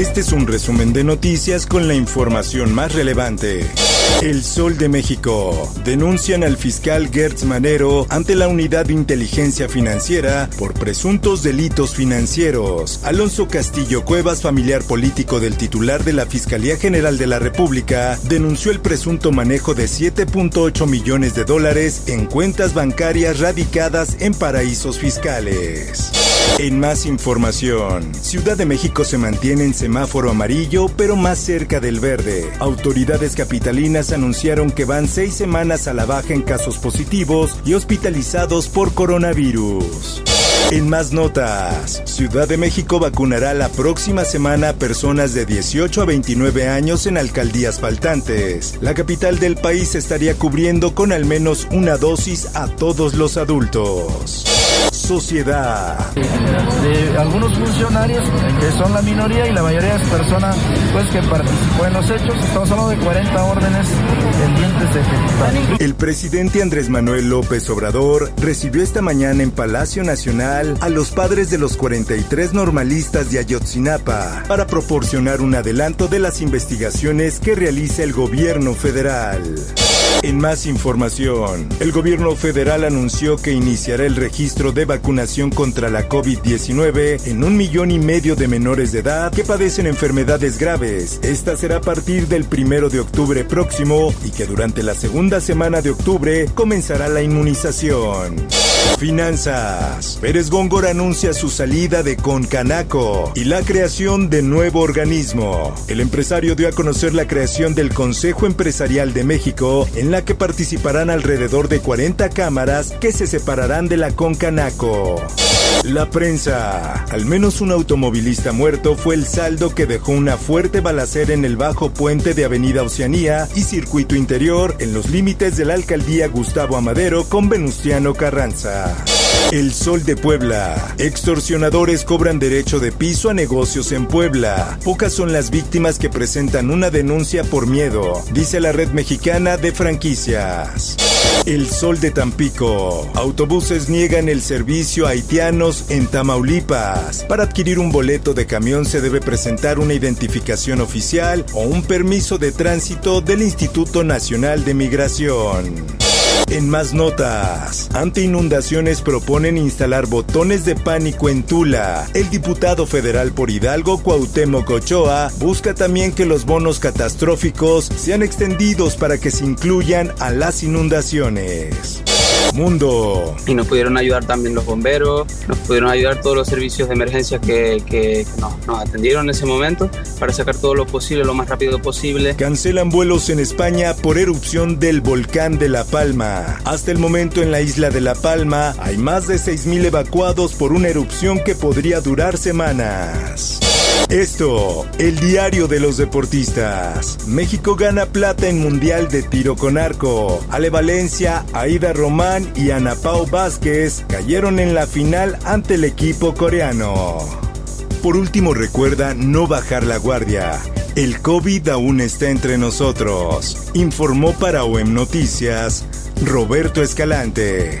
Este es un resumen de noticias con la información más relevante. El Sol de México. Denuncian al fiscal Gertz Manero ante la Unidad de Inteligencia Financiera por presuntos delitos financieros. Alonso Castillo Cuevas, familiar político del titular de la Fiscalía General de la República, denunció el presunto manejo de 7.8 millones de dólares en cuentas bancarias radicadas en paraísos fiscales. En más información, Ciudad de México se mantiene en semáforo amarillo, pero más cerca del verde. Autoridades capitalinas anunciaron que van seis semanas a la baja en casos positivos y hospitalizados por coronavirus. En más notas, Ciudad de México vacunará la próxima semana a personas de 18 a 29 años en alcaldías faltantes. La capital del país estaría cubriendo con al menos una dosis a todos los adultos. Sociedad. De algunos funcionarios que son la minoría y la mayoría es personas pues que participó en los hechos. Estamos hablando de 40 órdenes pendientes de ejecutar. El presidente Andrés Manuel López Obrador recibió esta mañana en Palacio Nacional a los padres de los 43 normalistas de Ayotzinapa para proporcionar un adelanto de las investigaciones que realiza el gobierno federal. En más información, el gobierno federal anunció que iniciará el registro de vacunación contra la COVID-19 en un millón y medio de menores de edad que padecen enfermedades graves. Esta será a partir del primero de octubre próximo y que durante la segunda semana de octubre comenzará la inmunización. Finanzas. Pérez Góngora anuncia su salida de Concanaco y la creación de nuevo organismo. El empresario dio a conocer la creación del Consejo Empresarial de México, en la que participarán alrededor de 40 cámaras que se separarán de la Concanaco. La prensa. Al menos un automovilista muerto fue el saldo que dejó una fuerte balacera en el bajo puente de Avenida Oceanía y Circuito Interior en los límites de la alcaldía Gustavo Amadero con Venustiano Carranza. El Sol de Puebla. Extorsionadores cobran derecho de piso a negocios en Puebla. Pocas son las víctimas que presentan una denuncia por miedo, dice la red mexicana de franquicias. El Sol de Tampico. Autobuses niegan el servicio a haitianos en Tamaulipas. Para adquirir un boleto de camión se debe presentar una identificación oficial o un permiso de tránsito del Instituto Nacional de Migración. En más notas, ante inundaciones proponen instalar botones de pánico en Tula. El diputado federal por Hidalgo, Cuauhtémoc Ochoa, busca también que los bonos catastróficos sean extendidos para que se incluyan a las inundaciones. Mundo. Y nos pudieron ayudar también los bomberos, nos pudieron ayudar todos los servicios de emergencia que, que nos, nos, atendieron en ese momento para sacar todo lo posible, lo más rápido posible. Cancelan vuelos en España por erupción del volcán de La Palma. Hasta el momento en la isla de La Palma hay más de 6.000 evacuados por una erupción que podría durar semanas. Esto, el diario de los deportistas. México gana plata en Mundial de Tiro con Arco. Ale Valencia, Aida Román y Ana Pau Vázquez cayeron en la final ante el equipo coreano. Por último, recuerda no bajar la guardia. El COVID aún está entre nosotros. Informó para OEM Noticias Roberto Escalante.